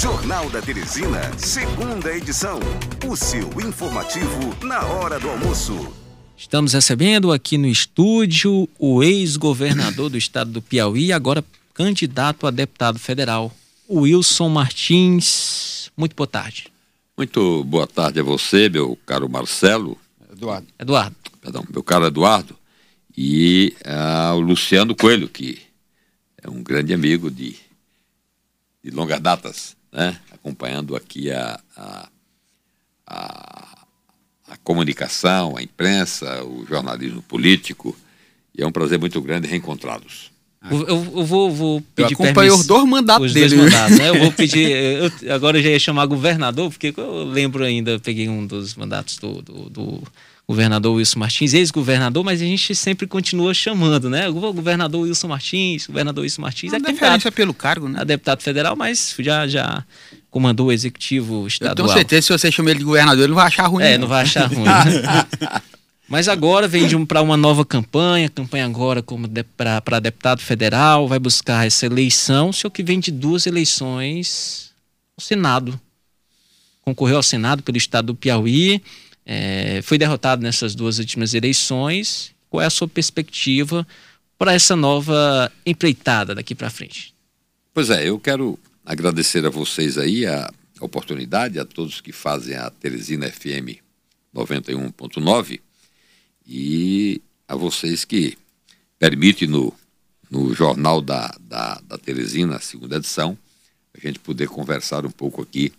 Jornal da Teresina, segunda edição. O seu informativo na hora do almoço. Estamos recebendo aqui no estúdio o ex-governador do estado do Piauí, agora candidato a deputado federal, Wilson Martins. Muito boa tarde. Muito boa tarde a você, meu caro Marcelo. Eduardo. Eduardo. Perdão, meu caro Eduardo. E ao Luciano Coelho, que é um grande amigo de, de longas datas, né? acompanhando aqui a, a, a, a comunicação, a imprensa, o jornalismo político. E é um prazer muito grande reencontrá-los. Eu, eu, vou, vou pedir eu acompanhei os dois mandatos os dele. Dois mandatos, né? Eu vou pedir. Eu, agora eu já ia chamar governador, porque eu lembro ainda, peguei um dos mandatos do, do, do governador Wilson Martins, ex-governador, mas a gente sempre continua chamando, né? O governador Wilson Martins, governador Wilson Martins. Não é candidato pelo cargo, né? A deputado federal, mas já, já comandou o executivo estadual. Eu tenho certeza se você chamar ele de governador, ele não vai achar ruim. É, não, não vai achar ruim. Né? mas agora vem um, para uma nova campanha, campanha agora como de, para deputado federal, vai buscar essa eleição, só que vem de duas eleições ao Senado. Concorreu ao Senado pelo estado do Piauí, é, foi derrotado nessas duas últimas eleições. Qual é a sua perspectiva para essa nova empreitada daqui para frente? Pois é, eu quero agradecer a vocês aí a oportunidade, a todos que fazem a Teresina FM 91.9 e a vocês que permitem no, no jornal da, da, da Teresina, segunda edição, a gente poder conversar um pouco aqui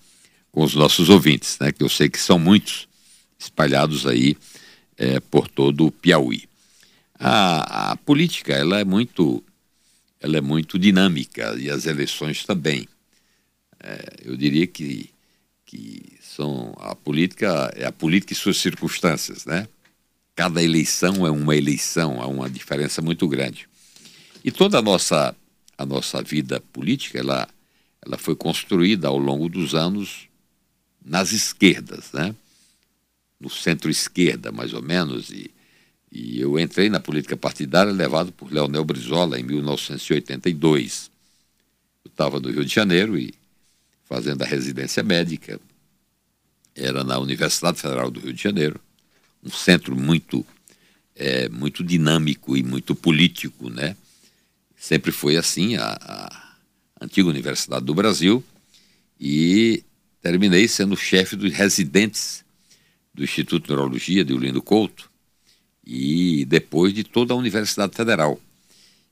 com os nossos ouvintes, né? Que eu sei que são muitos espalhados aí é, por todo o Piauí. A, a, política ela é muito ela é muito dinâmica e as eleições também. É, eu diria que, que são a política é a política e suas circunstâncias, né? Cada eleição é uma eleição, há uma diferença muito grande. E toda a nossa a nossa vida política ela ela foi construída ao longo dos anos nas esquerdas, né? No centro-esquerda, mais ou menos, e, e eu entrei na política partidária levado por Leonel Brizola em 1982. Eu estava no Rio de Janeiro e fazendo a residência médica, era na Universidade Federal do Rio de Janeiro, um centro muito, é, muito dinâmico e muito político, né? Sempre foi assim a, a antiga Universidade do Brasil e terminei sendo chefe dos residentes do Instituto de Neurologia de Ulindo Couto e depois de toda a Universidade Federal.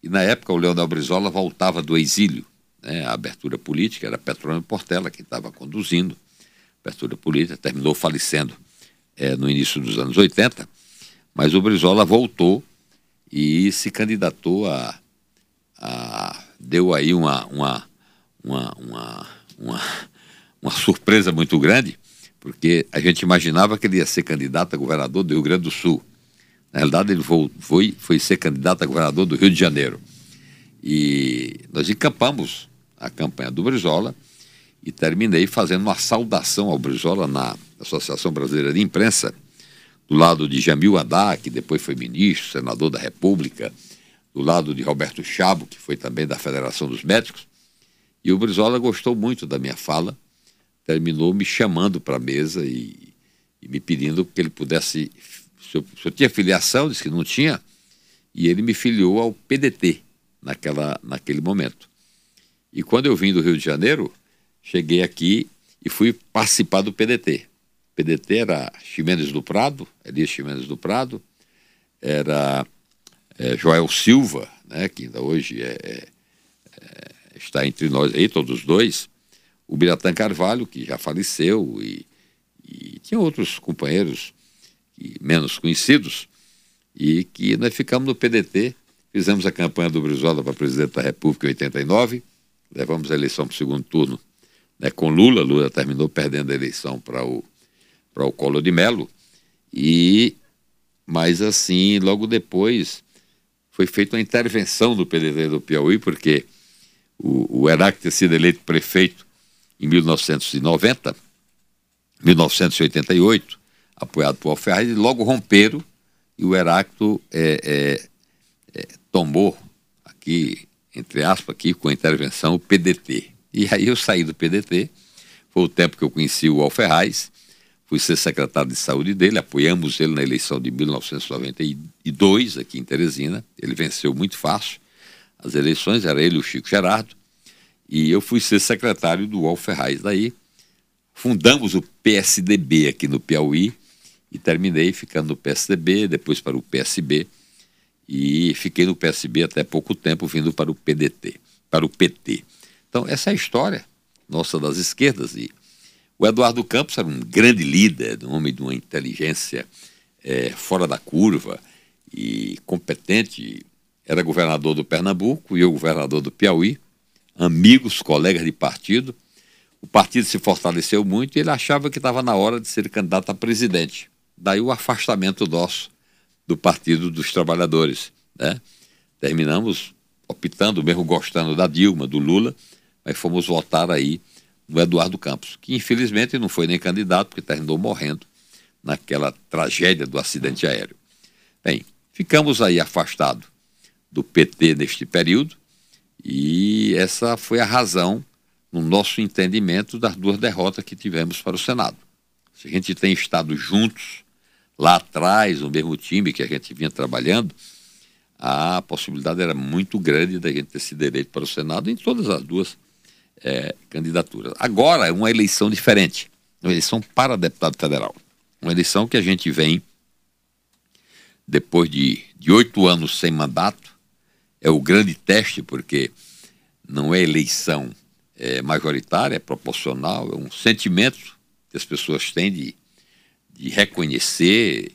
E na época o Leonel Brizola voltava do exílio, né? a abertura política era Petrônio Portela quem estava conduzindo a abertura política, terminou falecendo é, no início dos anos 80, mas o Brizola voltou e se candidatou a, a deu aí uma, uma, uma, uma, uma, uma surpresa muito grande, porque a gente imaginava que ele ia ser candidato a governador do Rio Grande do Sul. Na realidade, ele foi, foi ser candidato a governador do Rio de Janeiro. E nós encampamos a campanha do Brizola e terminei fazendo uma saudação ao Brizola na Associação Brasileira de Imprensa, do lado de Jamil Haddad, que depois foi ministro, senador da República, do lado de Roberto Chabo, que foi também da Federação dos Médicos. E o Brizola gostou muito da minha fala terminou me chamando para a mesa e, e, me pedindo que ele pudesse. Se eu, se eu, tinha filiação, disse que não tinha, e ele me filiou ao PDT naquela, naquele momento. E quando eu vim do Rio de Janeiro, cheguei aqui e fui participar do PDT. O PDT era Ximenes do Prado, Elias Ximenes do Prado, era é, Joel Silva, né, que ainda hoje é, é, é, está entre nós aí, todos dois, o Biratã Carvalho, que já faleceu, e, e tinha outros companheiros menos conhecidos, e que nós ficamos no PDT, fizemos a campanha do Brizola para presidente da República em 89, levamos a eleição para o segundo turno né, com Lula, Lula terminou perdendo a eleição para o, para o Colo de Melo, e, mas assim, logo depois foi feita uma intervenção do PDT do Piauí, porque o, o Heráclito tinha sido eleito prefeito em 1990, 1988, apoiado por Alferraz, e logo romperam e o Heráclito é, é, é, tomou aqui, entre aspas, aqui com a intervenção, o PDT. E aí eu saí do PDT, foi o tempo que eu conheci o Alferraz, fui ser secretário de saúde dele, apoiamos ele na eleição de 1992 aqui em Teresina, ele venceu muito fácil as eleições, era ele e o Chico Gerardo, e eu fui ser secretário do Alferraz daí, fundamos o PSDB aqui no Piauí, e terminei ficando no PSDB, depois para o PSB, e fiquei no PSB até pouco tempo, vindo para o PDT, para o PT. Então, essa é a história nossa das esquerdas. E o Eduardo Campos era um grande líder, um homem de uma inteligência é, fora da curva e competente. Era governador do Pernambuco e eu governador do Piauí, amigos, colegas de partido. O partido se fortaleceu muito e ele achava que estava na hora de ser candidato a presidente. Daí o afastamento nosso do Partido dos Trabalhadores. Né? Terminamos optando, mesmo gostando da Dilma, do Lula, mas fomos votar aí no Eduardo Campos, que infelizmente não foi nem candidato, porque terminou morrendo naquela tragédia do acidente aéreo. Bem, ficamos aí afastados do PT neste período e essa foi a razão, no nosso entendimento, das duas derrotas que tivemos para o Senado. Se a gente tem estado juntos lá atrás, no mesmo time que a gente vinha trabalhando, a possibilidade era muito grande da gente ter sido eleito para o Senado em todas as duas é, candidaturas. Agora é uma eleição diferente, uma eleição para deputado federal. Uma eleição que a gente vem depois de oito anos sem mandato, é o grande teste, porque não é eleição é, majoritária, é proporcional, é um sentimento que as pessoas têm de de reconhecer,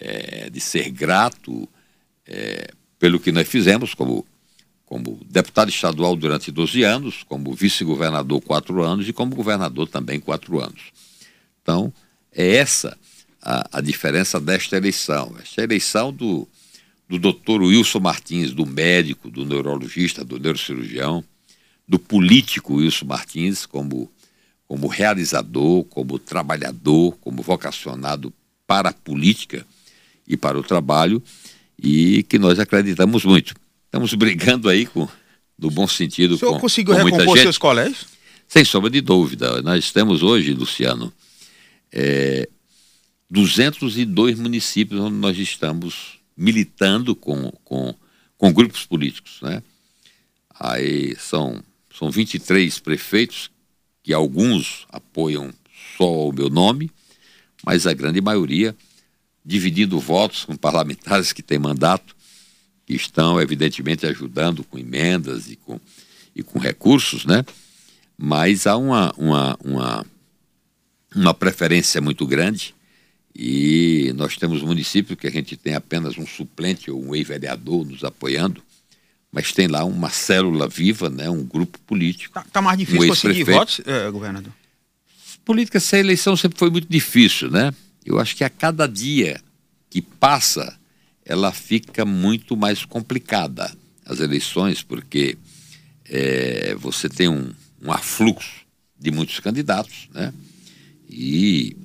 é, de ser grato é, pelo que nós fizemos como, como deputado estadual durante 12 anos, como vice-governador quatro anos e como governador também quatro anos. Então, é essa a, a diferença desta eleição. Esta eleição do, do doutor Wilson Martins, do médico, do neurologista, do neurocirurgião, do político Wilson Martins, como como realizador, como trabalhador, como vocacionado para a política e para o trabalho, e que nós acreditamos muito. Estamos brigando aí com, no bom sentido. O senhor com, conseguiu com recompor seus colégios? Sem sombra de dúvida. Nós temos hoje, Luciano, é, 202 municípios onde nós estamos militando com, com, com grupos políticos. Né? Aí são, são 23 prefeitos que alguns apoiam só o meu nome, mas a grande maioria dividindo votos com parlamentares que têm mandato, que estão, evidentemente, ajudando com emendas e com, e com recursos, né? Mas há uma, uma, uma, uma preferência muito grande e nós temos municípios que a gente tem apenas um suplente ou um ex-vereador nos apoiando, mas tem lá uma célula viva, né, um grupo político. Tá, tá mais difícil um conseguir votos, é, governador? Política sem eleição sempre foi muito difícil, né? Eu acho que a cada dia que passa, ela fica muito mais complicada, as eleições, porque é, você tem um, um afluxo de muitos candidatos, né? E,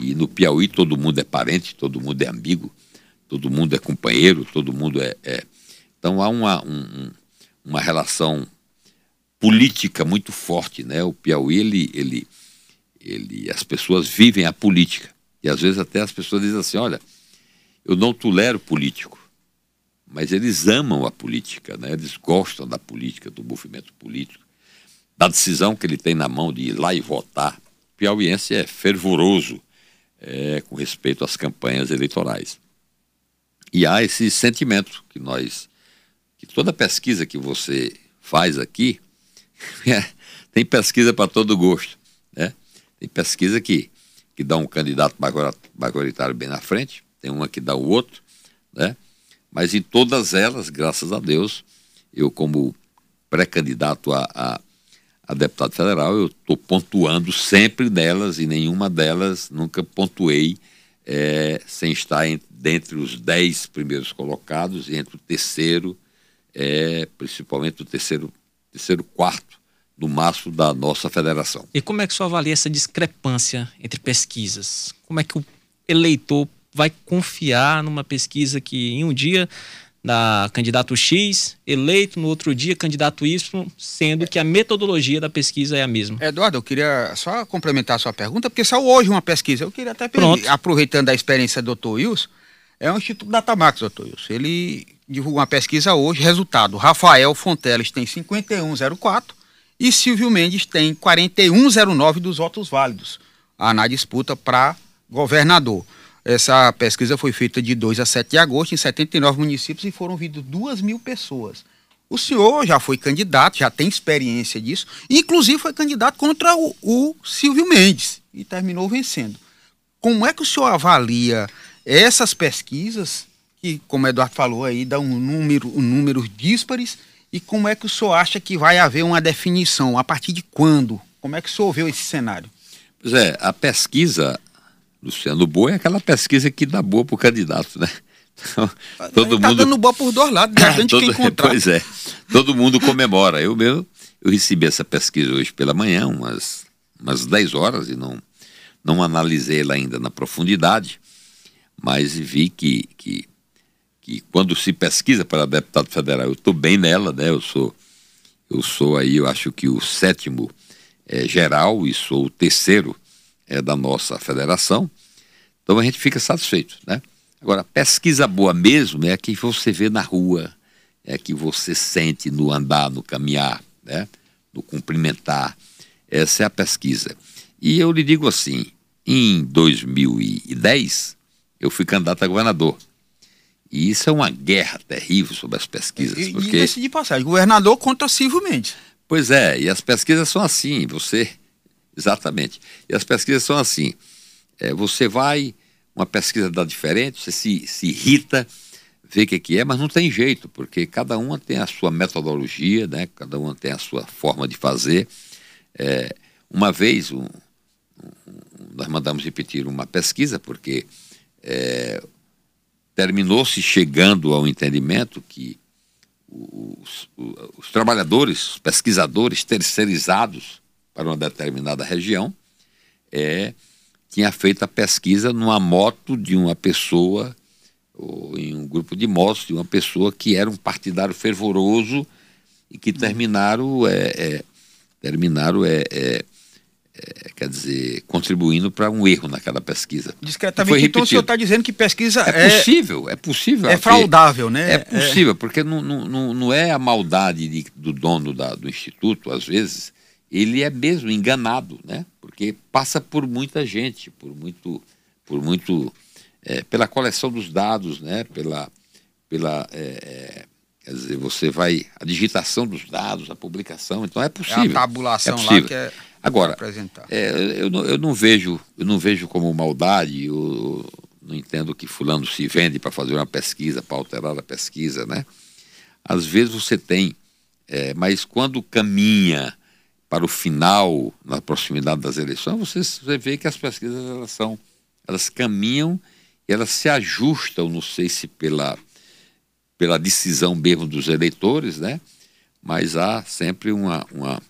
e no Piauí todo mundo é parente, todo mundo é amigo, todo mundo é companheiro, todo mundo é, é então há uma, um, uma relação política muito forte, né? O Piauí, ele, ele, ele, as pessoas vivem a política. E às vezes até as pessoas dizem assim, olha, eu não tolero político, mas eles amam a política, né? Eles gostam da política, do movimento político, da decisão que ele tem na mão de ir lá e votar. O piauiense é fervoroso é, com respeito às campanhas eleitorais. E há esse sentimento que nós que toda pesquisa que você faz aqui, é, tem pesquisa para todo gosto. Né? Tem pesquisa que, que dá um candidato majoritário bem na frente, tem uma que dá o outro, né? mas em todas elas, graças a Deus, eu como pré-candidato a, a, a, deputado federal, eu estou pontuando sempre nelas e nenhuma delas nunca pontuei é, sem estar em, dentre os dez primeiros colocados e entre o terceiro é principalmente o terceiro, terceiro quarto do maço da nossa federação. E como é que o senhor avalia essa discrepância entre pesquisas? Como é que o eleitor vai confiar numa pesquisa que em um dia da candidato X, eleito no outro dia candidato Y, sendo que a metodologia da pesquisa é a mesma. Eduardo, eu queria só complementar a sua pergunta, porque saiu hoje uma pesquisa. Eu queria até pedir, aproveitando a experiência do Dr. Wilson, é o Instituto Datamax, doutor Wilson. Ele divulgou uma pesquisa hoje, resultado, Rafael Fonteles tem 5104 e Silvio Mendes tem 4109 dos votos válidos na disputa para governador. Essa pesquisa foi feita de 2 a 7 de agosto em 79 municípios e foram ouvidas 2 mil pessoas. O senhor já foi candidato, já tem experiência disso, inclusive foi candidato contra o, o Silvio Mendes e terminou vencendo. Como é que o senhor avalia essas pesquisas, que, como o Eduardo falou aí, dão um número, um números díspares, e como é que o senhor acha que vai haver uma definição? A partir de quando? Como é que o senhor viu esse cenário? Pois é, a pesquisa Luciano Boa é aquela pesquisa que dá boa para o candidato, né? Então, todo tá mundo dando boa por dois lados, depende todo, de quem encontrar. Pois é, todo mundo comemora. Eu mesmo, eu recebi essa pesquisa hoje pela manhã, umas, umas 10 horas, e não, não analisei ela ainda na profundidade, mas vi que, que, que quando se pesquisa para deputado federal, eu estou bem nela, né? Eu sou, eu sou aí, eu acho que o sétimo é, geral e sou o terceiro é, da nossa federação. Então a gente fica satisfeito, né? Agora, pesquisa boa mesmo é a que você vê na rua, é a que você sente no andar, no caminhar, né? no cumprimentar. Essa é a pesquisa. E eu lhe digo assim, em 2010, eu fui candidato a governador. E isso é uma guerra terrível sobre as pesquisas. E, porque... e de passagem, governador contra Silvio Mendes. Pois é, e as pesquisas são assim, você Exatamente. E as pesquisas são assim: é, você vai, uma pesquisa dá diferente, você se, se irrita, vê o que, que é, mas não tem jeito, porque cada uma tem a sua metodologia, né? cada uma tem a sua forma de fazer. É, uma vez, um, um, nós mandamos repetir uma pesquisa, porque é, terminou-se chegando ao entendimento que os, os, os trabalhadores, os pesquisadores terceirizados, para uma determinada região, é, tinha feito a pesquisa numa moto de uma pessoa, ou em um grupo de motos, de uma pessoa que era um partidário fervoroso e que terminaram, é, é terminaram é, é, é, quer dizer, contribuindo para um erro naquela pesquisa. Discretamente, então o senhor está dizendo que pesquisa é, é possível, é possível. É fraudável, né? É possível, porque não, não, não é a maldade de, do dono da, do instituto, às vezes, ele é mesmo enganado, né? Porque passa por muita gente, por muito, por muito, é, pela coleção dos dados, né? Pela, pela, é, é quer dizer, você vai a digitação dos dados, a publicação, então é possível. É a tabulação é possível. lá que é Agora, é, eu, não, eu não vejo, eu não vejo como maldade, eu, não entendo que fulano se vende para fazer uma pesquisa, para alterar a pesquisa, né? Às vezes você tem, é, mas quando caminha para o final, na proximidade das eleições, você, você vê que as pesquisas elas são, elas caminham e elas se ajustam, não sei se pela, pela decisão mesmo dos eleitores, né? Mas há sempre uma, uma,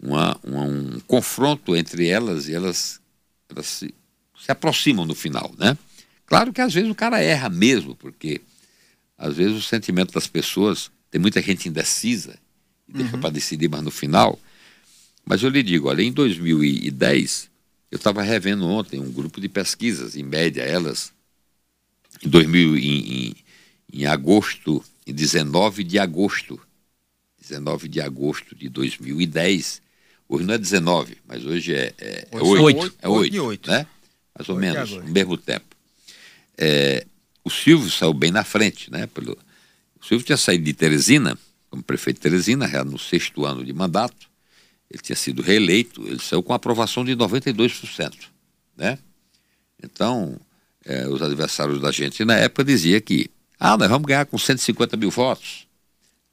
uma, uma um confronto entre elas e elas, elas se, se aproximam no final, né? Claro que às vezes o cara erra mesmo, porque às vezes o sentimento das pessoas, tem muita gente indecisa, e deixa uhum. para decidir, mas no final mas eu lhe digo, olha, em 2010, eu estava revendo ontem um grupo de pesquisas, em média elas, em 2000, em, em, em agosto, em 19 de agosto, 19 de agosto de 2010, hoje não é 19, mas hoje é, é, é 8, 8, é 8, 8, né? Mais ou menos, no mesmo tempo. É, o Silvio saiu bem na frente, né? Pelo, o Silvio tinha saído de Teresina, como prefeito de Teresina, no sexto ano de mandato, ele tinha sido reeleito, ele saiu com aprovação de 92%. Né? Então, é, os adversários da gente na época diziam que, ah, nós vamos ganhar com 150 mil votos.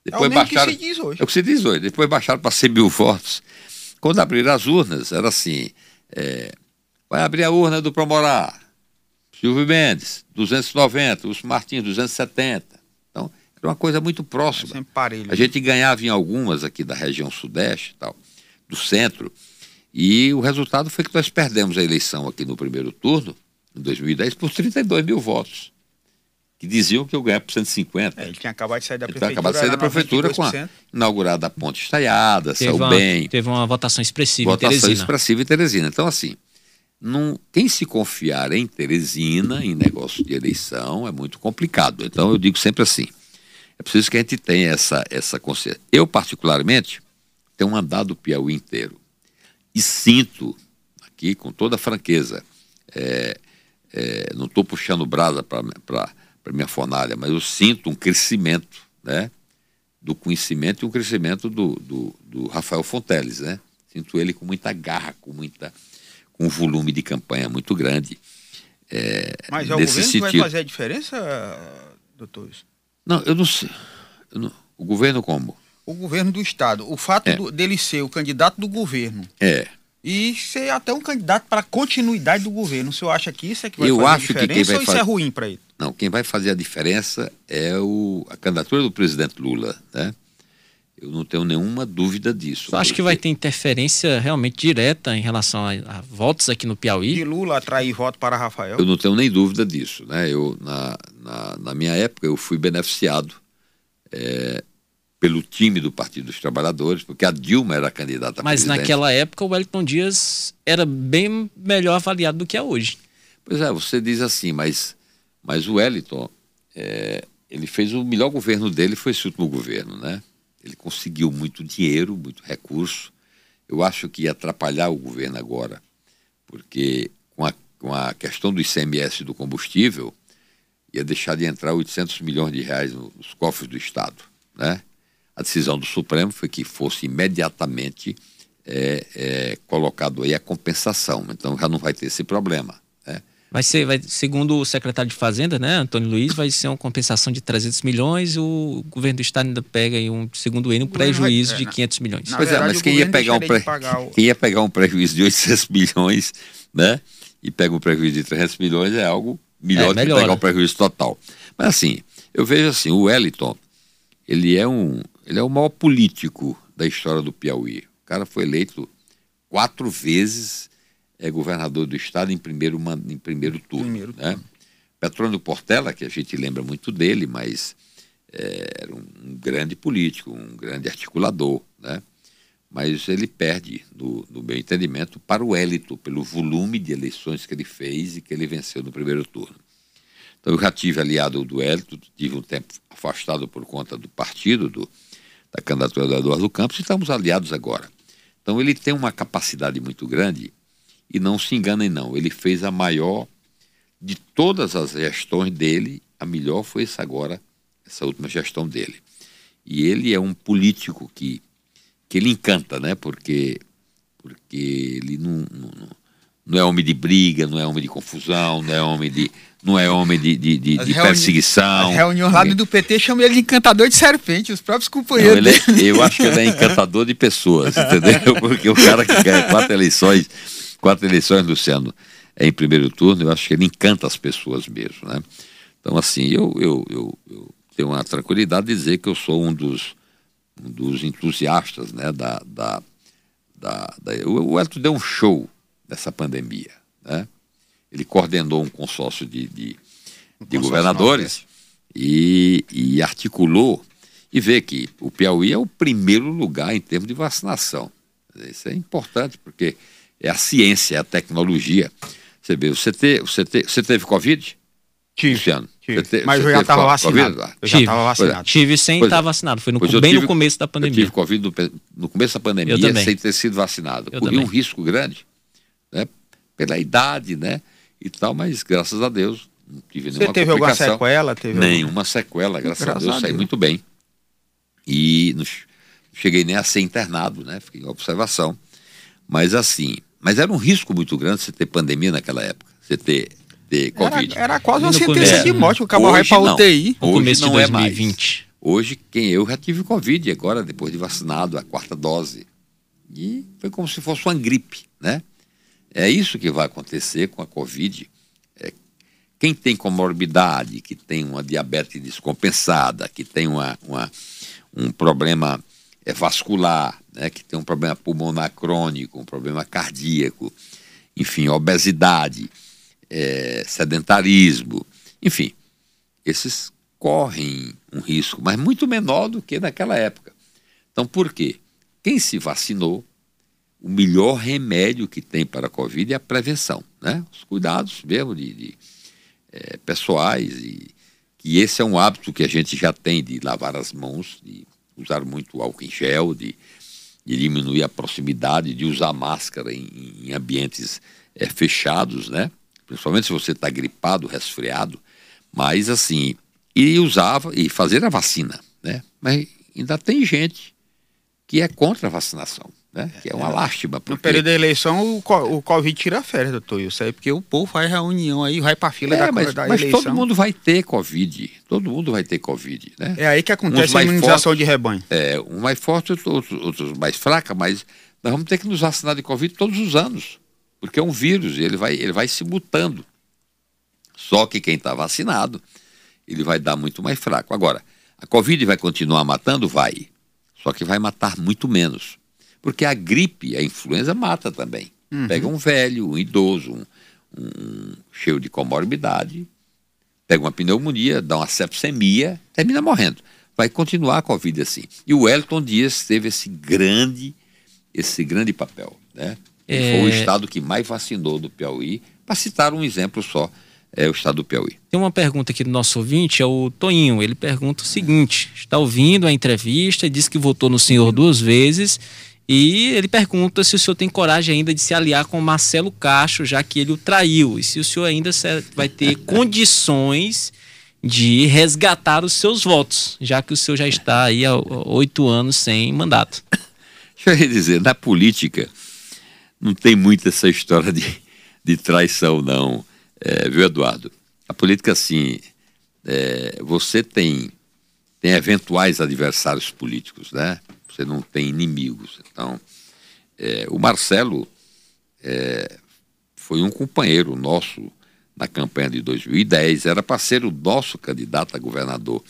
Depois é o baixaram, que se diz hoje. É o que se diz hoje. Depois baixaram para 100 mil votos. Quando abriram as urnas, era assim, é, vai abrir a urna do Promorá, Silvio Mendes, 290, os Martins, 270. Então, era uma coisa muito próxima. É a gente ganhava em algumas aqui da região sudeste e tal do centro. E o resultado foi que nós perdemos a eleição aqui no primeiro turno, em 2010, por 32 mil votos. que diziam que eu ganhava por 150. É, ele tinha acabado de sair da prefeitura. Então, acabado de sair da prefeitura com a inaugurada a ponte estaiada, teve saiu uma, bem. Teve uma votação expressiva votação em Teresina. expressiva em Teresina. Então, assim, não, quem se confiar em Teresina, em negócio de eleição, é muito complicado. Então, eu digo sempre assim, é preciso que a gente tenha essa, essa consciência. Eu, particularmente, tenho andado o Piauí inteiro e sinto, aqui com toda franqueza, é, é, não estou puxando brasa para para minha fornalha, mas eu sinto um crescimento, né? Do conhecimento e um crescimento do, do, do Rafael Fonteles, né? Sinto ele com muita garra, com muita com um volume de campanha muito grande. É, mas é o governo sentido. que vai fazer a diferença, doutor? Não, eu não sei. Eu não, o governo como? O governo do Estado. O fato é. do, dele ser o candidato do governo. É e ser até um candidato para a continuidade do governo. O senhor acha que isso é que vai eu fazer acho a diferença que quem vai ou isso é ruim para ele? Não, quem vai fazer a diferença é o, a candidatura do presidente Lula, né? Eu não tenho nenhuma dúvida disso. Você acha que vai ter interferência realmente direta em relação a, a, votos aqui no Piauí? De Lula atrair voto para Rafael? Eu não tenho nem dúvida disso. Né? Eu, na, na, na minha época, eu fui beneficiado é, pelo time do Partido dos Trabalhadores, porque a Dilma era a candidata Mas naquela época o Wellington Dias era bem melhor avaliado do que é hoje. Pois é, você diz assim, mas, mas o Wellington, é, ele fez o melhor governo dele, foi esse último governo, né? Ele conseguiu muito dinheiro, muito recurso. Eu acho que ia atrapalhar o governo agora, porque com a, com a questão do ICMS do combustível, ia deixar de entrar 800 milhões de reais nos cofres do Estado, né? A decisão do Supremo foi que fosse imediatamente é, é, colocado aí a compensação. Então já não vai ter esse problema. Né? Vai ser, vai, segundo o secretário de Fazenda, né, Antônio Luiz, vai ser uma compensação de 300 milhões. O governo do estado ainda pega aí um, segundo ele, um prejuízo vai, é, de 500 milhões. Pois é, mas quem ia, pegar um pre... o... quem ia pegar um prejuízo de 800 milhões, né, e pega um prejuízo de 300 milhões é algo melhor é, do que pegar o prejuízo total. Mas assim, eu vejo assim, o Wellington, ele é um, ele é o maior político da história do Piauí. O cara foi eleito quatro vezes é governador do estado em primeiro, em primeiro turno. Primeiro né? turno. Petrônio Portela, que a gente lembra muito dele, mas é, era um, grande político, um grande articulador, né? Mas ele perde, no, no meu entendimento, para o élito, pelo volume de eleições que ele fez e que ele venceu no primeiro turno. Então eu já tive aliado do élito, tive um tempo afastado por conta do partido, do, da candidatura do Eduardo Campos e estamos aliados agora. Então ele tem uma capacidade muito grande e não se enganem não, ele fez a maior de todas as gestões dele, a melhor foi essa agora, essa última gestão dele. E ele é um político que, que ele encanta, né? Porque, porque ele não, não, não é homem de briga, não é homem de confusão, não é homem de não é homem de, de, de, de perseguição. A reunião lá do PT chama ele de encantador de serpente, os próprios companheiros. Não, é, eu acho que ele é encantador de pessoas, entendeu? Porque o cara que quer quatro eleições, quatro eleições, Luciano, é em primeiro turno, eu acho que ele encanta as pessoas mesmo, né? Então, assim, eu, eu, eu, eu tenho uma tranquilidade de dizer que eu sou um dos, um dos entusiastas, né, da... da, da, da o Elton deu um show nessa pandemia, né? Ele coordenou um consórcio de, de, um de governadores e, e, articulou e vê que o Piauí é o primeiro lugar em termos de vacinação. Isso é importante porque é a ciência, é a tecnologia. Você vê, você, te, você, te, você teve Covid? Tive. Luciano, tive. Te, mas eu já estava vacinado. Eu já estava vacinado. Tive sem estar vacinado. Foi no, bem tive, no começo da pandemia. Eu tive Covid no, no começo da pandemia sem ter sido vacinado. Eu Corri também. um risco grande, né? Pela idade, né? E tal, mas graças a Deus não tive nenhuma Você teve alguma sequela? Teve nenhuma alguma... sequela, graças, graças a Deus, a Deus. saí muito bem. E não cheguei nem a ser internado, né? Fiquei em observação. Mas assim, mas era um risco muito grande você ter pandemia naquela época, você ter, ter Covid. Era, era quase uma sentença de morte, o cabo vai para UTI. No começo não de 2020. É mais. Hoje, quem eu já tive Covid, agora, depois de vacinado, a quarta dose. E foi como se fosse uma gripe, né? É isso que vai acontecer com a Covid. É, quem tem comorbidade, que tem uma diabetes descompensada, que tem uma, uma um problema é, vascular, né, que tem um problema pulmonar crônico, um problema cardíaco, enfim, obesidade, é, sedentarismo, enfim, esses correm um risco, mas muito menor do que naquela época. Então, por quê? Quem se vacinou, o melhor remédio que tem para a Covid é a prevenção, né? Os cuidados mesmo de, de é, pessoais e que esse é um hábito que a gente já tem de lavar as mãos, de usar muito álcool em gel, de, de diminuir a proximidade, de usar máscara em, em ambientes é, fechados, né? Principalmente se você está gripado, resfriado, mas assim, e usava e fazer a vacina, né? Mas ainda tem gente que é contra a vacinação né? Que é uma é. lástima. Porque... No período da eleição, o, o Covid tira férias, doutor Isso aí, porque o povo faz reunião aí, vai pra fila é, da, mas, da mas eleição. Mas todo mundo vai ter Covid. Todo mundo vai ter Covid, né? É aí que acontece a imunização forte, de rebanho. É, um mais forte, outros, outros mais fraca, mas nós vamos ter que nos vacinar de Covid todos os anos. Porque é um vírus e ele vai, ele vai se mutando. Só que quem está vacinado, ele vai dar muito mais fraco. Agora, a Covid vai continuar matando? Vai. Só que vai matar muito menos. Porque a gripe, a influenza mata também. Uhum. Pega um velho, um idoso, um, um cheio de comorbidade, pega uma pneumonia, dá uma sepsemia, termina morrendo. Vai continuar a Covid assim. E o Elton Dias teve esse grande, esse grande papel. Né? É... Foi o estado que mais vacinou do Piauí, para citar um exemplo só, é o estado do Piauí. Tem uma pergunta aqui do nosso ouvinte, é o Toinho. Ele pergunta o seguinte: está ouvindo a entrevista, diz que votou no senhor duas vezes e ele pergunta se o senhor tem coragem ainda de se aliar com Marcelo Cacho, já que ele o traiu. E se o senhor ainda vai ter condições de resgatar os seus votos, já que o senhor já está aí há oito anos sem mandato. Deixa eu dizer, na política não tem muito essa história de, de traição, não, é, viu, Eduardo? A política, assim, é, você tem, tem eventuais adversários políticos, né? Você não tem inimigos. Então, é, o Marcelo é, foi um companheiro nosso na campanha de 2010, era para ser o nosso candidato a governador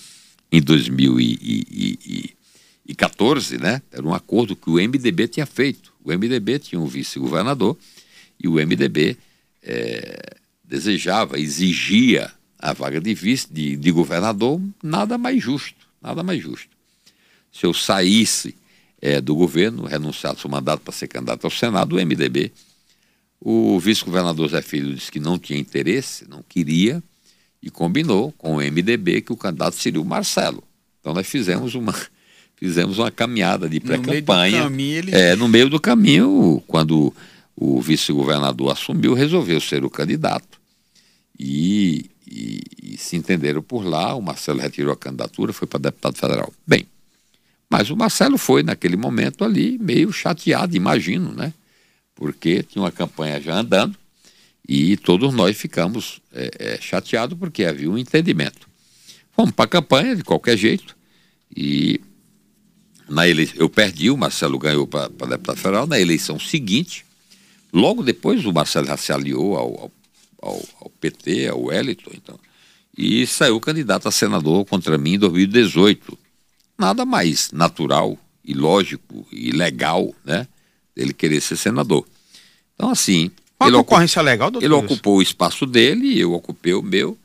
em 2014, né? Era um acordo que o MDB tinha feito. O MDB tinha um vice-governador e o MDB é, desejava, exigia a vaga de vice, de, de governador, nada mais justo, nada mais justo se eu saísse é, do governo, renunciasse o mandato para ser candidato ao Senado, o MDB, o vice-governador Zé Filho disse que não tinha interesse, não queria, e combinou com o MDB que o candidato seria o Marcelo. Então nós fizemos uma, fizemos uma caminhada de pré-campanha. No, ele... é, no meio do caminho, quando o vice-governador assumiu, resolveu ser o candidato. E, e, e, se entenderam por lá, o Marcelo retirou a candidatura, foi para deputado federal. Bem, mas o Marcelo foi, naquele momento ali, meio chateado, imagino, né? Porque tinha uma campanha já andando e todos nós ficamos é, é, chateados porque havia um entendimento. Fomos para a campanha de qualquer jeito e na ele... eu perdi, o Marcelo ganhou para deputado federal. Na eleição seguinte, logo depois, o Marcelo já se aliou ao, ao, ao PT, ao Wellington, então, e saiu candidato a senador contra mim em 2018 nada mais natural e lógico e legal, né? Ele querer ser senador. Então, assim. Uma ele concorrência legal, doutor? Ele ocupou o espaço dele, eu ocupei o meu.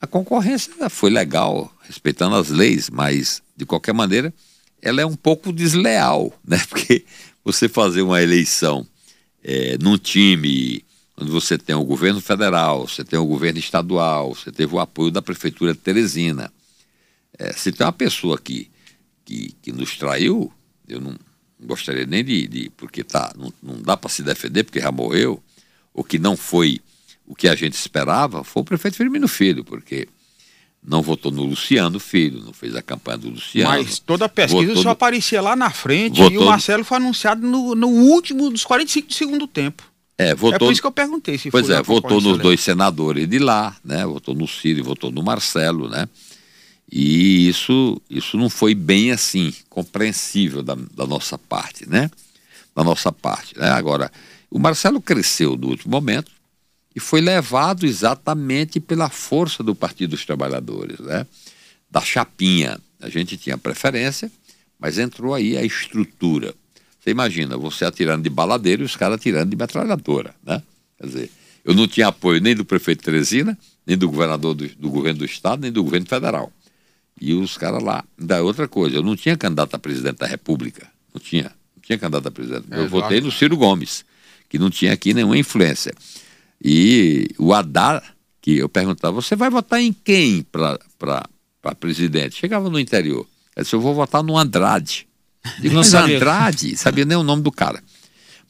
A concorrência foi legal, respeitando as leis, mas, de qualquer maneira, ela é um pouco desleal, né? Porque você fazer uma eleição é, num time onde você tem o governo federal, você tem o governo estadual, você teve o apoio da prefeitura de Teresina, é, se tem uma pessoa que, que, que nos traiu, eu não gostaria nem de. de porque tá, não, não dá para se defender, porque já morreu, ou que não foi o que a gente esperava, foi o prefeito Firmino Filho, porque não votou no Luciano Filho, não fez a campanha do Luciano. Mas toda a pesquisa só no... aparecia lá na frente votou e o Marcelo foi anunciado no, no último dos 45 do segundo tempo. É, votou... é por isso que eu perguntei se Pois é, votou nos dois senadores de lá, né? Votou no Ciro e votou no Marcelo, né? E isso, isso não foi bem assim, compreensível da, da nossa parte, né? Da nossa parte. Né? Agora, o Marcelo cresceu no último momento e foi levado exatamente pela força do Partido dos Trabalhadores, né? Da chapinha. A gente tinha preferência, mas entrou aí a estrutura. Você imagina, você atirando de baladeiro e os caras atirando de metralhadora, né? Quer dizer, eu não tinha apoio nem do prefeito Teresina, nem do governador do, do governo do estado, nem do governo federal. E os caras lá. Da outra coisa, eu não tinha candidato a presidente da República. Não tinha. Não tinha candidato a presidente. Eu votei no Ciro Gomes, que não tinha aqui nenhuma influência. E o Haddad, que eu perguntava, você vai votar em quem para presidente? Chegava no interior. Ele disse, eu vou votar no Andrade. Digo, não sabia. Andrade, sabia nem o nome do cara.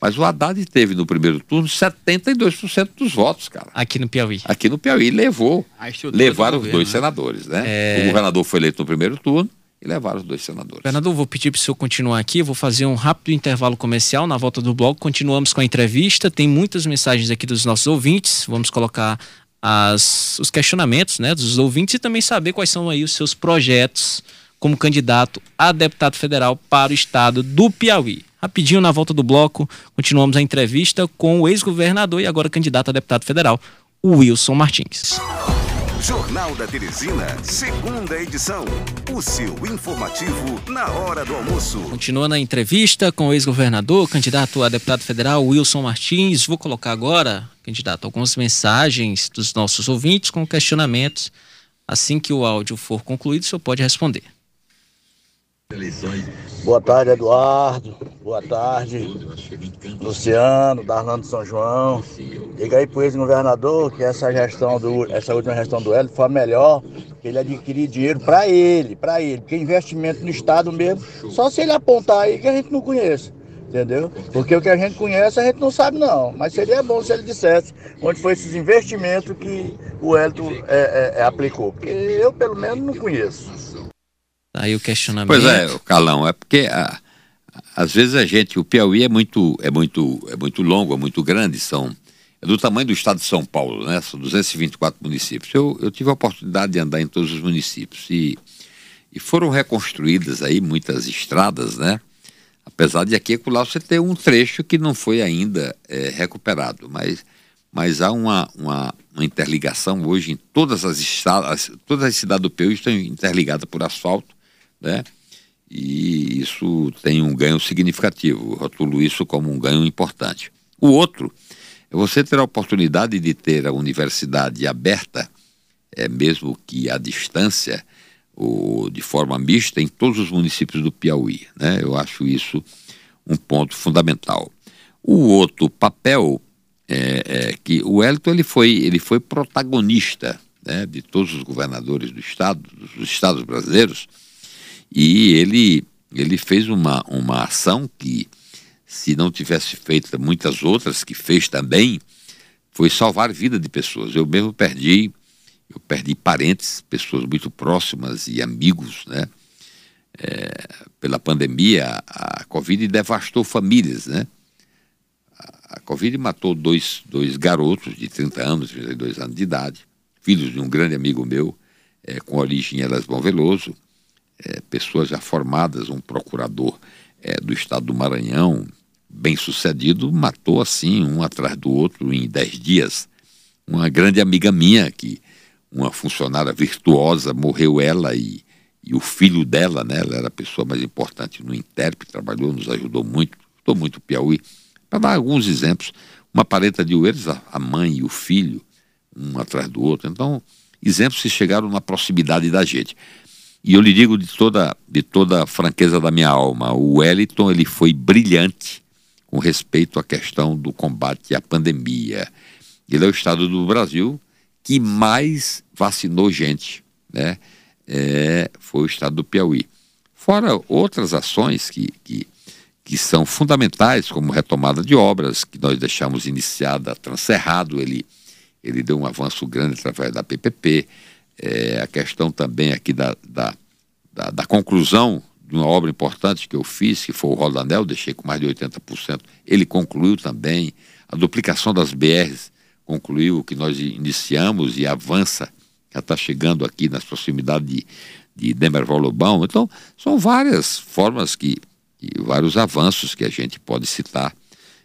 Mas o Haddad teve no primeiro turno 72% dos votos, cara. Aqui no Piauí. Aqui no Piauí levou. Levaram os dois né? senadores, né? É... O governador foi eleito no primeiro turno e levaram os dois senadores. Governador, vou pedir para o senhor continuar aqui. Vou fazer um rápido intervalo comercial na volta do bloco. Continuamos com a entrevista. Tem muitas mensagens aqui dos nossos ouvintes. Vamos colocar as, os questionamentos né, dos ouvintes e também saber quais são aí os seus projetos como candidato a deputado federal para o estado do Piauí. Rapidinho na volta do bloco, continuamos a entrevista com o ex-governador e agora candidato a deputado federal, o Wilson Martins. Jornal da Teresina, segunda edição. O seu informativo na hora do almoço. Continuando a entrevista com o ex-governador, candidato a deputado federal, Wilson Martins. Vou colocar agora, candidato, algumas mensagens dos nossos ouvintes com questionamentos. Assim que o áudio for concluído, o senhor pode responder. Boa tarde, Eduardo. Boa tarde, Luciano, Darlando São João. Diga aí pro ex-governador que essa gestão do, essa última gestão do Hélio foi a melhor, que ele adquirir dinheiro para ele, para ele, porque investimento no Estado mesmo, só se ele apontar aí que a gente não conhece. Entendeu? Porque o que a gente conhece a gente não sabe não. Mas seria bom se ele dissesse onde foi esses investimentos que o Hélio é, é, é, aplicou. Porque eu, pelo menos, não conheço. Aí o questionamento. Pois é, Calão, é porque a, às vezes a gente, o Piauí é muito, é muito, é muito longo, é muito grande, são é do tamanho do estado de São Paulo, né? São 224 municípios. Eu, eu tive a oportunidade de andar em todos os municípios e, e foram reconstruídas aí muitas estradas, né? Apesar de aqui e lá você ter um trecho que não foi ainda é, recuperado, mas, mas há uma, uma, uma, interligação hoje em todas as estradas, todas as cidades do Piauí estão interligadas por asfalto né? E isso tem um ganho significativo. Eu rotulo isso como um ganho importante. O outro é você ter a oportunidade de ter a universidade aberta, é mesmo que à distância ou de forma mista em todos os municípios do Piauí, né? Eu acho isso um ponto fundamental. O outro papel é, é que o Elton ele foi ele foi protagonista né, de todos os governadores do estado, dos estados brasileiros e ele, ele fez uma, uma ação que, se não tivesse feito muitas outras, que fez também, foi salvar a vida de pessoas. Eu mesmo perdi, eu perdi parentes, pessoas muito próximas e amigos, né? É, pela pandemia, a, a Covid devastou famílias, né? A, Covid matou dois, dois garotos de 30 anos, 32 anos de idade, filhos de um grande amigo meu, é, com origem em Elas Veloso, é, pessoas já formadas, um procurador é, do estado do Maranhão, bem sucedido, matou assim, um atrás do outro, em dez dias. Uma grande amiga minha, que uma funcionária virtuosa, morreu ela e, e o filho dela, né? Ela era a pessoa mais importante no intérprete, trabalhou, nos ajudou muito, ajudou muito Piauí. Para dar alguns exemplos, uma parenta de Oeiros, a mãe e o filho, um atrás do outro. Então, exemplos que chegaram na proximidade da gente. E eu lhe digo de toda, de toda a franqueza da minha alma, o Wellington ele foi brilhante com respeito à questão do combate à pandemia. Ele é o estado do Brasil que mais vacinou gente, né? É, foi o estado do Piauí. Fora outras ações que, que, que são fundamentais, como retomada de obras, que nós deixamos iniciada, Transcerrado, ele, ele deu um avanço grande através da PPP, é, a questão também aqui da, da, da, da, conclusão de uma obra importante que eu fiz, que foi o Rodanel, deixei com mais de 80%, ele concluiu também, a duplicação das BRs concluiu o que nós iniciamos e avança, já está chegando aqui nas proximidades de, de Demerval Lobão. Então, são várias formas que, e vários avanços que a gente pode citar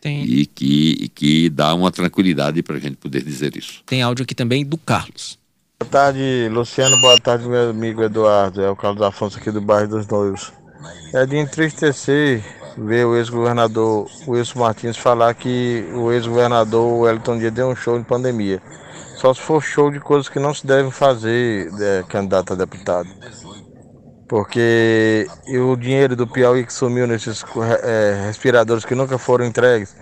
Tem. e que, e que dá uma tranquilidade para a gente poder dizer isso. Tem áudio aqui também do Carlos. Boa tarde, Luciano. Boa tarde, meu amigo Eduardo. É o Carlos Afonso aqui do bairro dos Noivos. É de entristecer ver o ex-governador Wilson Martins falar que o ex-governador Wellington Dia deu um show em pandemia. Só se for show de coisas que não se devem fazer, é, candidato a deputado. Porque o dinheiro do Piauí que sumiu nesses é, respiradores que nunca foram entregues,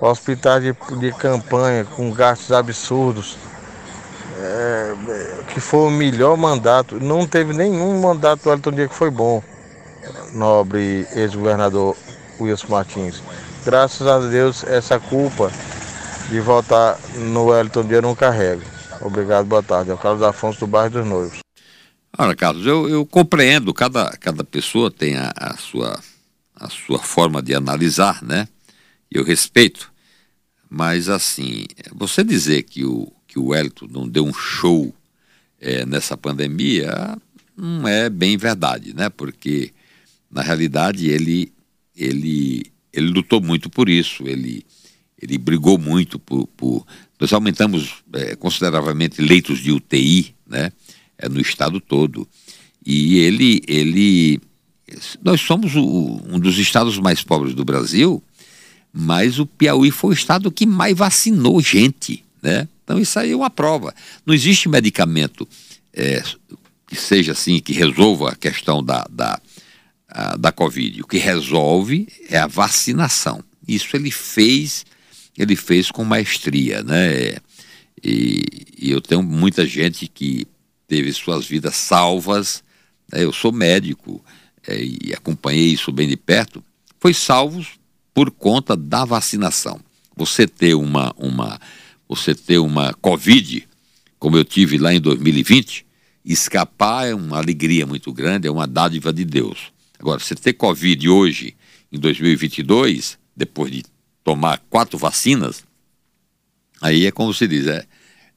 hospitais de, de campanha com gastos absurdos, é, que foi o melhor mandato. Não teve nenhum mandato do Elton Dias que foi bom, nobre ex-governador Wilson Martins. Graças a Deus, essa culpa de votar no Elton Dias não carrega. Obrigado, boa tarde. É o Carlos Afonso do bairro dos Noivos. Olha, Carlos, eu, eu compreendo, cada, cada pessoa tem a, a, sua, a sua forma de analisar, né? Eu respeito. Mas, assim, você dizer que o, que o Wellington não deu um show é, nessa pandemia não é bem verdade, né? Porque, na realidade, ele, ele, ele lutou muito por isso, ele, ele brigou muito por. por... Nós aumentamos é, consideravelmente leitos de UTI, né? É, no estado todo. E ele, ele. Nós somos o, um dos estados mais pobres do Brasil, mas o Piauí foi o estado que mais vacinou gente, né? Então isso aí é uma prova. Não existe medicamento é, que seja assim, que resolva a questão da, da, a, da Covid. O que resolve é a vacinação. Isso ele fez, ele fez com maestria, né? E, e eu tenho muita gente que teve suas vidas salvas. Né? Eu sou médico é, e acompanhei isso bem de perto. Foi salvos por conta da vacinação. Você ter uma, uma você ter uma Covid, como eu tive lá em 2020, escapar é uma alegria muito grande, é uma dádiva de Deus. Agora, você ter Covid hoje, em 2022, depois de tomar quatro vacinas, aí é como se diz, é,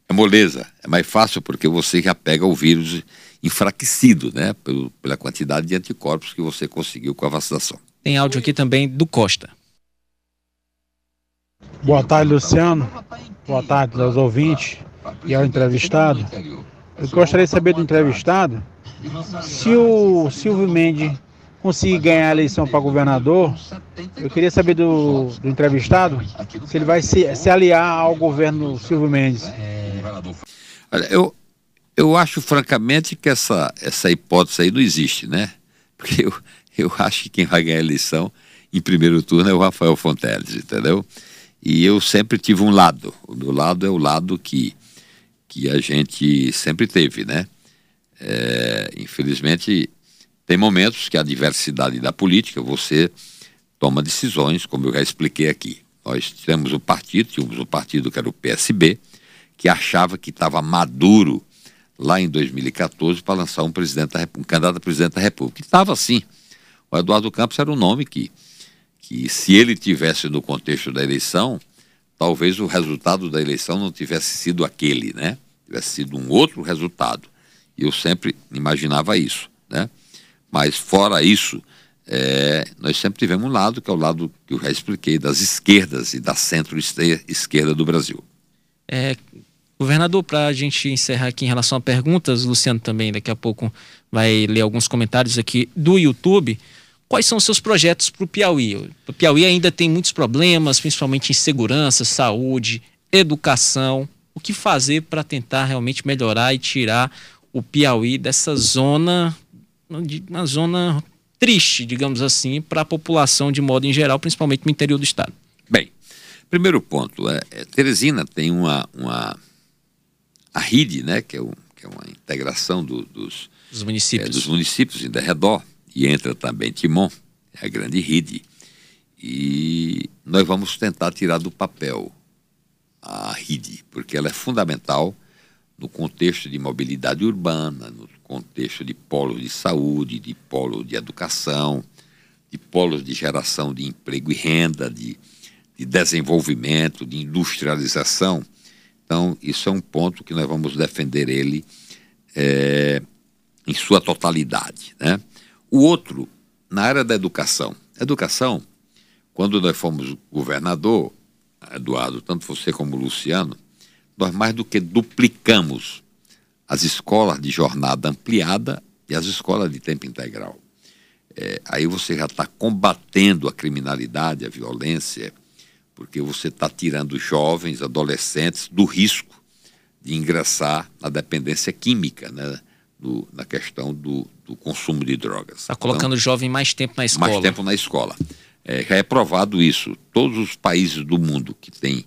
é moleza, é mais fácil porque você já pega o vírus enfraquecido, né, pelo, pela quantidade de anticorpos que você conseguiu com a vacinação. Tem áudio aqui também do Costa. Boa tarde, Luciano. Boa tarde aos ouvintes e ao entrevistado. Eu gostaria de saber do entrevistado se o Silvio Mendes conseguir ganhar a eleição para governador, eu queria saber do, do entrevistado se ele vai se, se, aliar ao governo Silvio Mendes. Olha, eu, eu acho francamente que essa, essa hipótese aí não existe, né? Porque eu, eu acho que quem vai ganhar a eleição em primeiro turno é o Rafael Fonteles, entendeu? E eu sempre tive um lado. O meu lado é o lado que, que a gente sempre teve, né? É, infelizmente, tem momentos que a diversidade da política, você toma decisões, como eu já expliquei aqui. Nós temos o partido, tínhamos o partido que era o PSB, que achava que estava maduro lá em 2014 para lançar um, presidente um candidato a presidente da República. Estava assim. O Eduardo Campos era um nome que que se ele tivesse no contexto da eleição, talvez o resultado da eleição não tivesse sido aquele, né? Tivesse sido um outro resultado. Eu sempre imaginava isso, né? Mas fora isso, é, nós sempre tivemos um lado, que é o lado que eu já expliquei, das esquerdas e da centro-esquerda do Brasil. É, governador, para a gente encerrar aqui em relação a perguntas, Luciano também daqui a pouco vai ler alguns comentários aqui do YouTube. Quais são os seus projetos para o Piauí? O Piauí ainda tem muitos problemas, principalmente em segurança, saúde, educação. O que fazer para tentar realmente melhorar e tirar o Piauí dessa zona, uma zona triste, digamos assim, para a população de modo em geral, principalmente no interior do estado? Bem, primeiro ponto, é, é Teresina tem uma, uma a RIDE, né, que é, que é uma integração do, dos, dos municípios, é, dos municípios em redor, e entra também Timon, a grande rede, e nós vamos tentar tirar do papel a RIDE, porque ela é fundamental no contexto de mobilidade urbana, no contexto de polos de saúde, de polo de educação, de polos de geração de emprego e renda, de, de desenvolvimento, de industrialização. Então, isso é um ponto que nós vamos defender ele é, em sua totalidade. Né? O outro, na área da educação. Educação, quando nós fomos governador, Eduardo, tanto você como Luciano, nós mais do que duplicamos as escolas de jornada ampliada e as escolas de tempo integral. É, aí você já está combatendo a criminalidade, a violência, porque você está tirando jovens, adolescentes do risco de ingressar na dependência química, né? Do, na questão do, do, consumo de drogas. Está colocando então, o jovem mais tempo na escola. Mais tempo na escola. É, já é provado isso. Todos os países do mundo que têm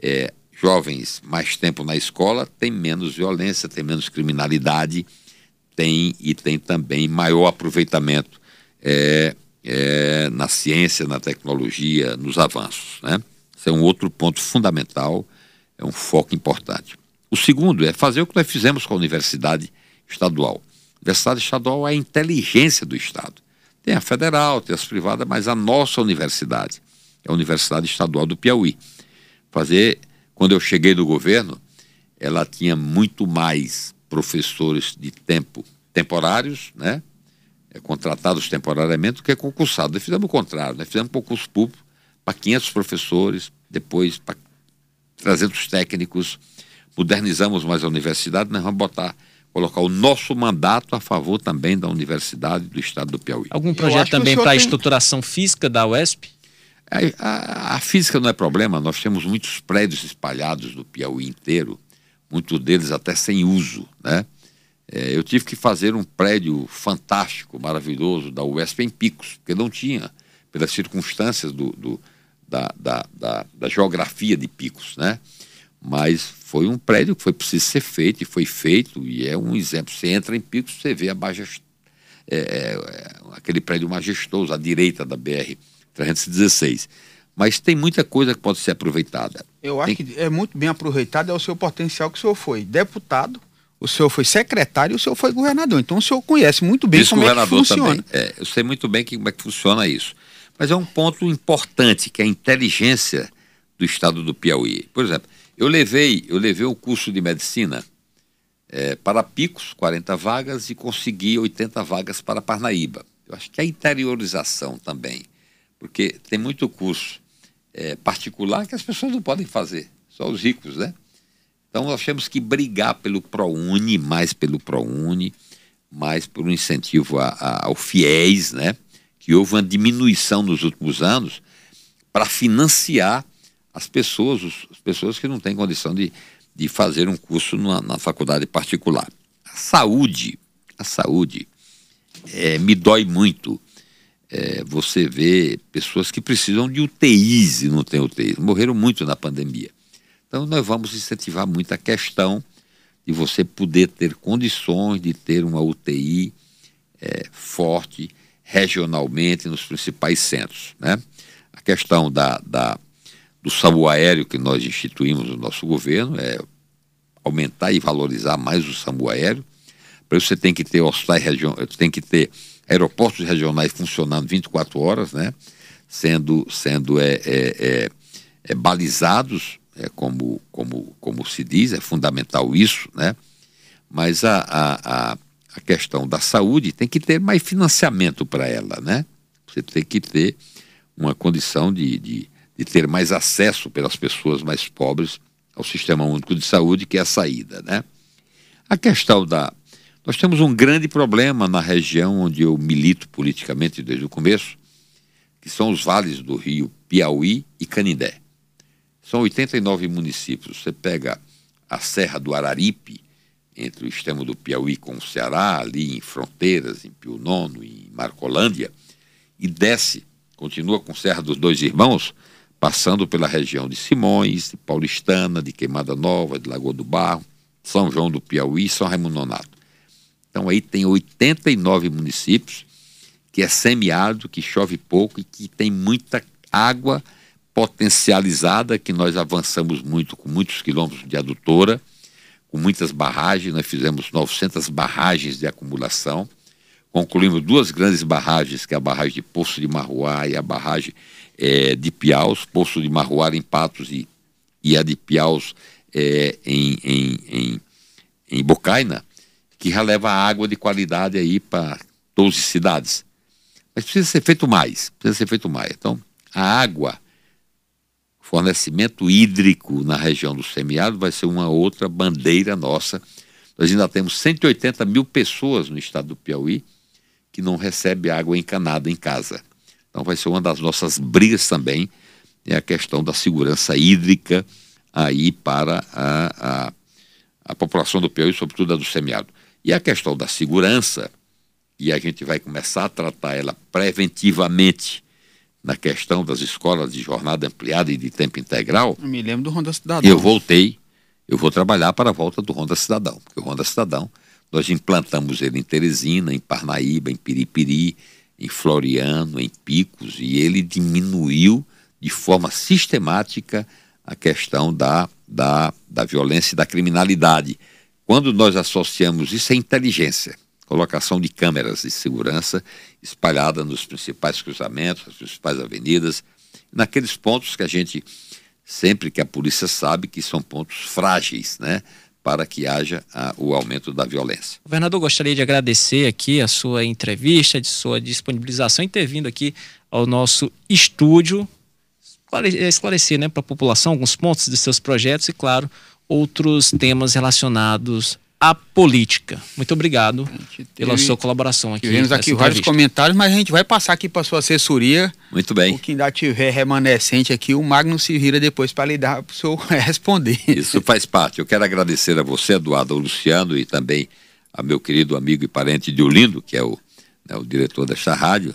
é, jovens mais tempo na escola têm menos violência, têm menos criminalidade, tem e tem também maior aproveitamento é, é, na ciência, na tecnologia, nos avanços. Né? Esse é um outro ponto fundamental, é um foco importante. O segundo é fazer o que nós fizemos com a Universidade Estadual. Universidade Estadual é a inteligência do Estado. Tem a federal, tem as privadas, mas a nossa universidade é a Universidade Estadual do Piauí. Fazer, quando eu cheguei no governo, ela tinha muito mais professores de tempo temporários, né? É, contratados temporariamente, do que concursados. Nós fizemos o contrário, nós fizemos concurso público para 500 professores, depois para 300 técnicos, modernizamos mais a universidade, nós vamos botar colocar o nosso mandato a favor também da Universidade do Estado do Piauí. Algum projeto também para a tem... estruturação física da UESP? A, é, a, a, física não é problema, nós temos muitos prédios espalhados no Piauí inteiro, muitos deles até sem uso, né? É, eu tive que fazer um prédio fantástico, maravilhoso, da UESP em Picos, porque não tinha, pelas circunstâncias do, do da, da, da, da, geografia de Picos, né? Mas foi um prédio que foi preciso ser feito e foi feito, e é um exemplo. Você entra em Picos, você vê a majest... É, é, aquele prédio majestoso à direita da BR-316. Mas tem muita coisa que pode ser aproveitada. Eu acho tem... que é muito bem aproveitado, é o seu potencial que o senhor foi deputado, o senhor foi secretário e o senhor foi governador. Então o senhor conhece muito bem como é que funciona. É, eu sei muito bem que, como é que funciona isso. Mas é um ponto importante, que é a inteligência do estado do Piauí. Por exemplo, eu levei, eu levei o curso de medicina é, para Picos, 40 vagas, e consegui 80 vagas para Parnaíba. Eu acho que a interiorização também, porque tem muito curso é, particular que as pessoas não podem fazer, só os ricos, né? Então nós temos que brigar pelo ProUni, mais pelo ProUni, mais por um incentivo a, a, ao FIES, né? que houve uma diminuição nos últimos anos para financiar as pessoas, as pessoas que não têm condição de, de fazer um curso na, na faculdade particular. A saúde, a saúde é, me dói muito. É, você vê pessoas que precisam de UTIs e não tem UTIs. Morreram muito na pandemia. Então nós vamos incentivar muito a questão de você poder ter condições de ter uma UTI é, forte, regionalmente nos principais centros. Né? A questão da, da, do SAMU aéreo que nós instituímos no nosso governo é aumentar e valorizar mais o SAMU aéreo. Para isso você tem que ter hospitais tem que ter aeroportos regionais funcionando 24 horas, né? sendo, sendo é, é, é, é balizados, é, como, como, como se diz, é fundamental isso, né? mas a, a, a a questão da saúde, tem que ter mais financiamento para ela, né? Você tem que ter uma condição de, de, de, ter mais acesso pelas pessoas mais pobres ao Sistema Único de Saúde, que é a saída, né? A questão da... Nós temos um grande problema na região onde eu milito politicamente desde o começo, que são os vales do rio Piauí e Canindé. São 89 municípios. Você pega a Serra do Araripe, entre o extremo do Piauí com o Ceará, ali em Fronteiras, em Pio Nono, em Marcolândia, e desce, continua com Serra dos Dois Irmãos, passando pela região de Simões, de Paulistana, de Queimada Nova, de Lagoa do Barro, São João do Piauí e São Raimundo Nonato. Então aí tem 89 municípios, que é semiárido, que chove pouco e que tem muita água potencializada, que nós avançamos muito com muitos quilômetros de adutora, com muitas barragens, nós fizemos 900 barragens de acumulação, concluímos duas grandes barragens, que é a barragem de Poço de Marruá e a barragem é, de Piaus, Poço de Marruá em Patos e, e a de Piaus é, em, em, em, em Bocaina, que já leva água de qualidade aí para 12 cidades. Mas precisa ser feito mais, precisa ser feito mais. Então, a água fornecimento hídrico na região do semiárido vai ser uma outra bandeira nossa. Nós ainda temos 180 mil pessoas no estado do Piauí que não recebe água encanada em casa. Então vai ser uma das nossas brigas também, é a questão da segurança hídrica aí para a, a, a população do Piauí, sobretudo a do semiárido. E a questão da segurança, e a gente vai começar a tratar ela preventivamente na questão das escolas de jornada ampliada e de tempo integral. Eu me lembro do Ronda Cidadão. Eu voltei, eu vou trabalhar para a volta do Ronda Cidadão, porque o Ronda Cidadão, nós implantamos ele em Teresina, em Parnaíba, em Piripiri, em Floriano, em Picos, e ele diminuiu de forma sistemática a questão da, da, da violência e da criminalidade. Quando nós associamos isso à inteligência, colocação de câmeras de segurança espalhada nos principais cruzamentos, nas principais avenidas, naqueles pontos que a gente sempre que a polícia sabe que são pontos frágeis, né? Para que haja a, o aumento da violência. Governador, gostaria de agradecer aqui a sua entrevista, de sua disponibilização em ter vindo aqui ao nosso estúdio esclarecer né, para a população alguns pontos de seus projetos e, claro, outros temas relacionados a política. Muito obrigado teve, pela sua colaboração aqui. Tivemos aqui vários comentários, mas a gente vai passar aqui para sua assessoria. Muito bem. O que ainda tiver remanescente aqui, o Magno se vira depois para lhe dar para o senhor responder. Isso faz parte. Eu quero agradecer a você, Eduardo, ao Luciano e também a meu querido amigo e parente Diolindo, que é o, né, o diretor desta rádio.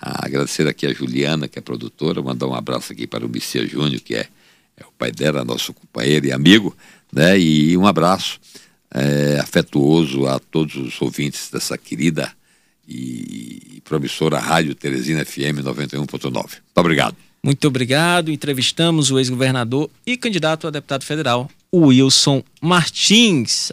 A agradecer aqui a Juliana, que é produtora, mandar um abraço aqui para o Messias Júnior, que é, é o pai dela, nosso companheiro e amigo, né? E um abraço é, afetuoso a todos os ouvintes dessa querida e promissora Rádio Teresina FM 91.9. Muito obrigado. Muito obrigado. Entrevistamos o ex-governador e candidato a deputado federal, Wilson Martins.